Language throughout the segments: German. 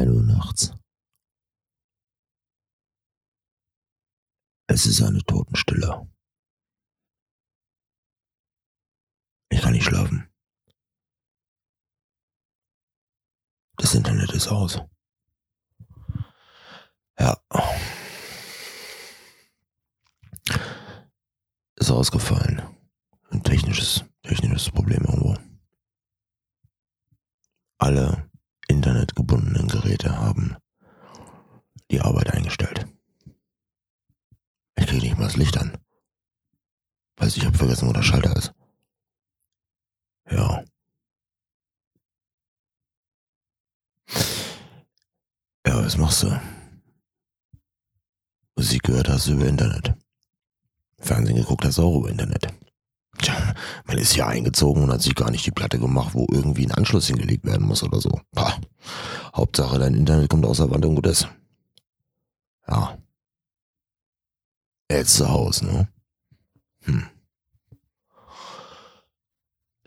1 Uhr nachts. Es ist eine Totenstille. Ich kann nicht schlafen. Das Internet ist aus. Ja. Ist ausgefallen. Ein technisches, technisches Problem irgendwo. Alle Geräte haben die Arbeit eingestellt. Ich kriege nicht mal das Licht an. Weiß ich habe vergessen, wo der Schalter ist. Ja. Ja, was machst du? Musik gehört hast du über Internet. Fernsehen geguckt hast du auch über Internet. Tja, man ist ja eingezogen und hat sich gar nicht die Platte gemacht, wo irgendwie ein Anschluss hingelegt werden muss oder so. Pah. Hauptsache dein Internet kommt aus der Wand und gut ist. Ja. Jetzt zu Hause, ne? Hm.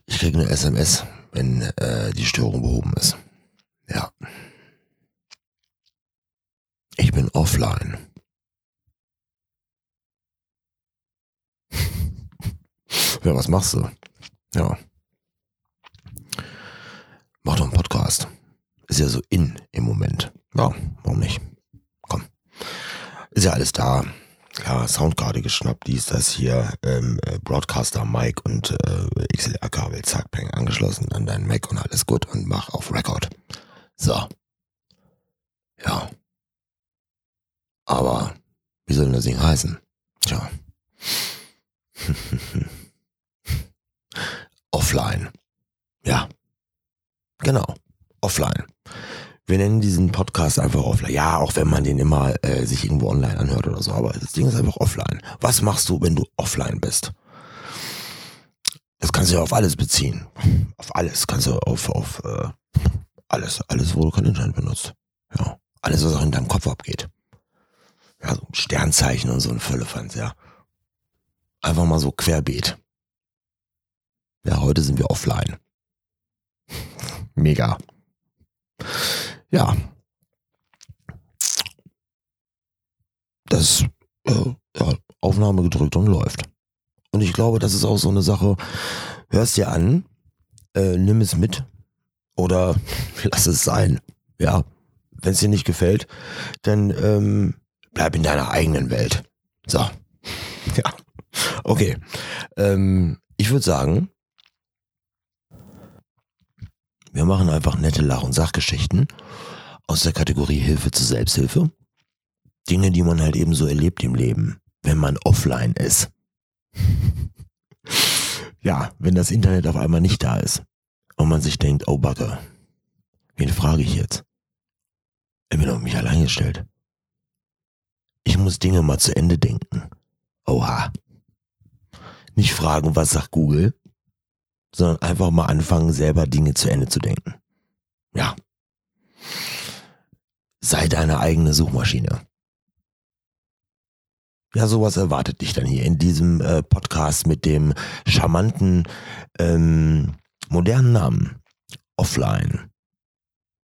Ich kriege eine SMS, wenn äh, die Störung behoben ist. Ja. Ich bin offline. ja, was machst du? Ja. Mach doch einen Podcast. Ist ja so in im Moment. Ja, warum nicht? Komm. Ist ja alles da. Ja, Soundkarte geschnappt, dies, das hier, ähm, äh, Broadcaster, Mic und äh, XLR-Kabel, zack, peng, angeschlossen an deinen Mac und alles gut und mach auf Record. So. Ja. Aber wie soll das Ding heißen? Tja. Offline. Ja. Genau. Offline. Wir nennen diesen Podcast einfach offline. Ja, auch wenn man den immer äh, sich irgendwo online anhört oder so, aber das Ding ist einfach offline. Was machst du, wenn du offline bist? Das kannst du ja auf alles beziehen. Auf alles. Kannst du auf, auf äh, alles, alles, wo du kein Internet benutzt. Ja. Alles, was auch in deinem Kopf abgeht. Ja, so Sternzeichen und so ein Völlefanz, ja. Einfach mal so querbeet. Ja, heute sind wir offline. Mega. Ja. Das äh, ja, Aufnahme gedrückt und läuft. Und ich glaube, das ist auch so eine Sache, hörst dir an, äh, nimm es mit oder lass es sein. Ja, wenn es dir nicht gefällt, dann ähm, bleib in deiner eigenen Welt. So. Ja. Okay. Ähm, ich würde sagen, wir machen einfach nette Lach- und Sachgeschichten aus der Kategorie Hilfe zur Selbsthilfe. Dinge, die man halt eben so erlebt im Leben, wenn man offline ist. ja, wenn das Internet auf einmal nicht da ist und man sich denkt, oh Backe, wen frage ich jetzt? Ich bin auf mich allein gestellt. Ich muss Dinge mal zu Ende denken. Oha. Nicht fragen, was sagt Google, sondern einfach mal anfangen, selber Dinge zu Ende zu denken. Ja. Sei deine eigene Suchmaschine. Ja, sowas erwartet dich dann hier in diesem äh, Podcast mit dem charmanten, ähm, modernen Namen. Offline.